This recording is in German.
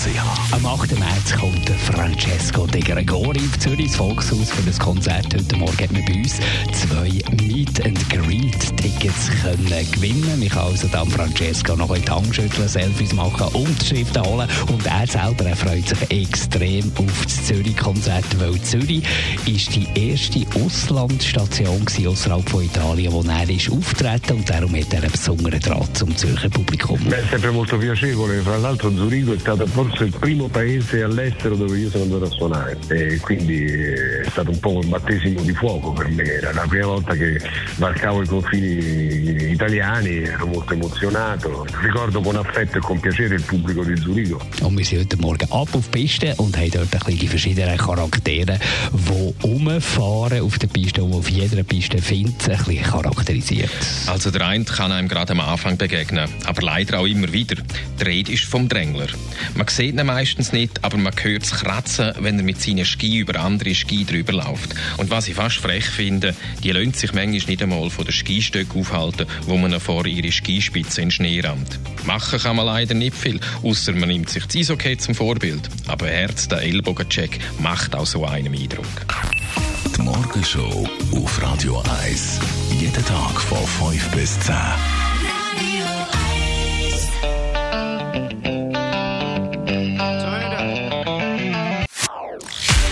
AlexanderKeller.ch Am 8. März kommt Francesco De Gregori auf Zürich ins Volkshaus für das Konzert. Heute Morgen hat man bei uns zwei Meet and Greet Tickets können gewinnen. Man kann also dann Francesco noch in die Hand schütteln, Selfies machen, Unterschriften holen und er selber er freut sich extrem auf das Zürich-Konzert, weil Zürich ist die erste Auslandsstation außerhalb von Italien, wo er ist auftreten und darum hat er einen besonderen Draht zum Zürcher Publikum. Beh, sempre molto piacevole, fra l'altro Zurigo è stato forse il primo paese all'estero dove io sono andato a suonare e quindi è stato un po' un battesimo di fuoco per me, era la prima volta che varcavo i confini italiani, ero molto emozionato, ricordo con affetto e con piacere il pubblico di Zurigo. Und wir sind heute Morgen ab auf die Piste und haben dort ein bisschen die verschiedenen Charaktere, die rumfahren auf der Piste und auf jeder Piste findet, ein bisschen charakterisiert. Also der eine kann einem gerade am Anfang begegnen, aber leider auch immer wieder. Die Rede ist vom Drängler. Man sieht ihn meistens nicht, aber man hört es kratzen, wenn er mit seinen Ski über andere Ski drüber läuft. Und was ich fast frech finde, die lassen sich manchmal nicht einmal von den Skistöcken aufhalten, wo man vor ihre Skispitze in den Schnee rammt. Machen kann man leider nicht viel, außer man nimmt sich das Eishockey zum Vorbild. Aber Herz, der Ellbogencheck, macht auch so einen Eindruck. Die Morgenshow auf Radio 1. Jeden Tag von 5 bis 10.